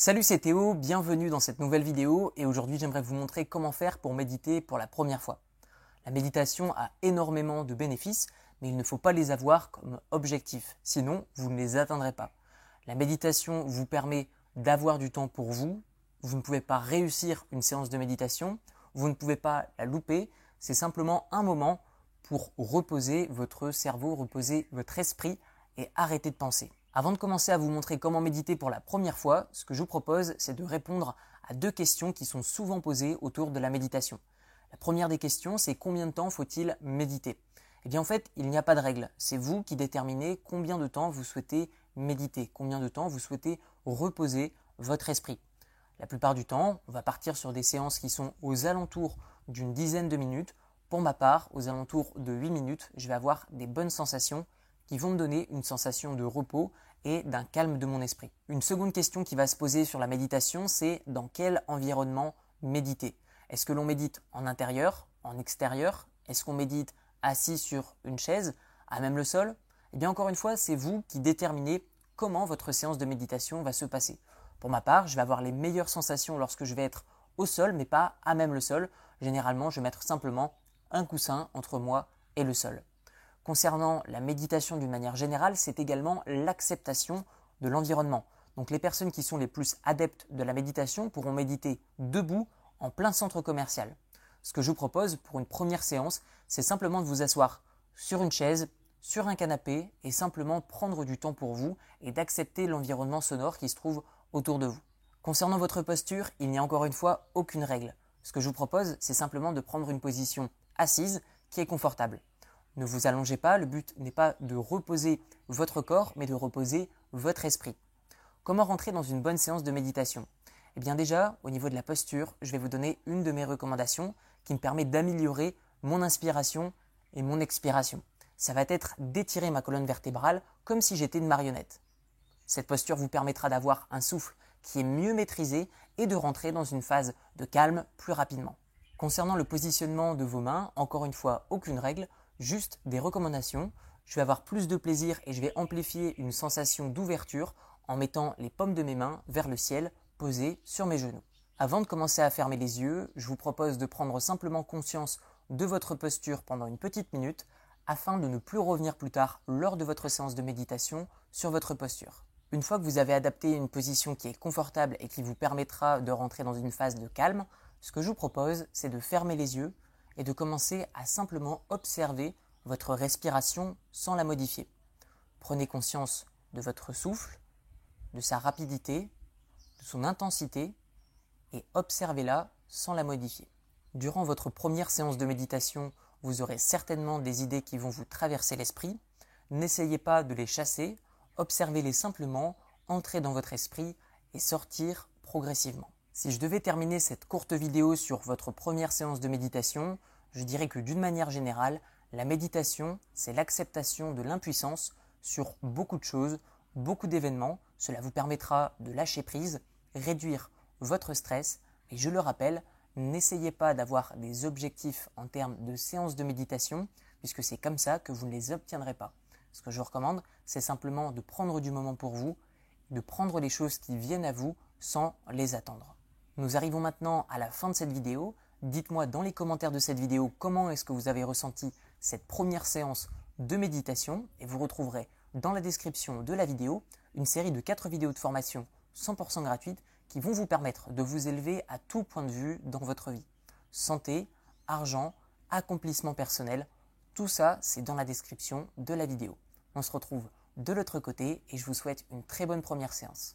Salut c'est Théo, bienvenue dans cette nouvelle vidéo et aujourd'hui j'aimerais vous montrer comment faire pour méditer pour la première fois. La méditation a énormément de bénéfices mais il ne faut pas les avoir comme objectif, sinon vous ne les atteindrez pas. La méditation vous permet d'avoir du temps pour vous, vous ne pouvez pas réussir une séance de méditation, vous ne pouvez pas la louper, c'est simplement un moment pour reposer votre cerveau, reposer votre esprit et arrêter de penser. Avant de commencer à vous montrer comment méditer pour la première fois, ce que je vous propose, c'est de répondre à deux questions qui sont souvent posées autour de la méditation. La première des questions, c'est combien de temps faut-il méditer? Eh bien en fait, il n'y a pas de règle. C'est vous qui déterminez combien de temps vous souhaitez méditer, combien de temps vous souhaitez reposer votre esprit. La plupart du temps, on va partir sur des séances qui sont aux alentours d'une dizaine de minutes. Pour ma part, aux alentours de 8 minutes, je vais avoir des bonnes sensations qui vont me donner une sensation de repos et d'un calme de mon esprit. Une seconde question qui va se poser sur la méditation, c'est dans quel environnement méditer? Est-ce que l'on médite en intérieur, en extérieur? Est-ce qu'on médite assis sur une chaise, à même le sol? Eh bien encore une fois, c'est vous qui déterminez comment votre séance de méditation va se passer. Pour ma part, je vais avoir les meilleures sensations lorsque je vais être au sol, mais pas à même le sol. Généralement, je vais mettre simplement un coussin entre moi et le sol. Concernant la méditation d'une manière générale, c'est également l'acceptation de l'environnement. Donc les personnes qui sont les plus adeptes de la méditation pourront méditer debout en plein centre commercial. Ce que je vous propose pour une première séance, c'est simplement de vous asseoir sur une chaise, sur un canapé et simplement prendre du temps pour vous et d'accepter l'environnement sonore qui se trouve autour de vous. Concernant votre posture, il n'y a encore une fois aucune règle. Ce que je vous propose, c'est simplement de prendre une position assise qui est confortable. Ne vous allongez pas, le but n'est pas de reposer votre corps, mais de reposer votre esprit. Comment rentrer dans une bonne séance de méditation? Eh bien déjà, au niveau de la posture, je vais vous donner une de mes recommandations qui me permet d'améliorer mon inspiration et mon expiration. Ça va être d'étirer ma colonne vertébrale comme si j'étais une marionnette. Cette posture vous permettra d'avoir un souffle qui est mieux maîtrisé et de rentrer dans une phase de calme plus rapidement. Concernant le positionnement de vos mains, encore une fois, aucune règle, juste des recommandations. Je vais avoir plus de plaisir et je vais amplifier une sensation d'ouverture en mettant les paumes de mes mains vers le ciel posées sur mes genoux. Avant de commencer à fermer les yeux, je vous propose de prendre simplement conscience de votre posture pendant une petite minute afin de ne plus revenir plus tard lors de votre séance de méditation sur votre posture. Une fois que vous avez adapté une position qui est confortable et qui vous permettra de rentrer dans une phase de calme, ce que je vous propose, c'est de fermer les yeux et de commencer à simplement observer votre respiration sans la modifier. Prenez conscience de votre souffle, de sa rapidité, de son intensité et observez-la sans la modifier. Durant votre première séance de méditation, vous aurez certainement des idées qui vont vous traverser l'esprit. N'essayez pas de les chasser, observez-les simplement, entrez dans votre esprit et sortir progressivement. Si je devais terminer cette courte vidéo sur votre première séance de méditation, je dirais que d'une manière générale, la méditation, c'est l'acceptation de l'impuissance sur beaucoup de choses, beaucoup d'événements. Cela vous permettra de lâcher prise, réduire votre stress. Et je le rappelle, n'essayez pas d'avoir des objectifs en termes de séance de méditation, puisque c'est comme ça que vous ne les obtiendrez pas. Ce que je recommande, c'est simplement de prendre du moment pour vous, de prendre les choses qui viennent à vous sans les attendre. Nous arrivons maintenant à la fin de cette vidéo. Dites-moi dans les commentaires de cette vidéo comment est-ce que vous avez ressenti cette première séance de méditation et vous retrouverez dans la description de la vidéo une série de 4 vidéos de formation 100% gratuites qui vont vous permettre de vous élever à tout point de vue dans votre vie. Santé, argent, accomplissement personnel, tout ça c'est dans la description de la vidéo. On se retrouve de l'autre côté et je vous souhaite une très bonne première séance.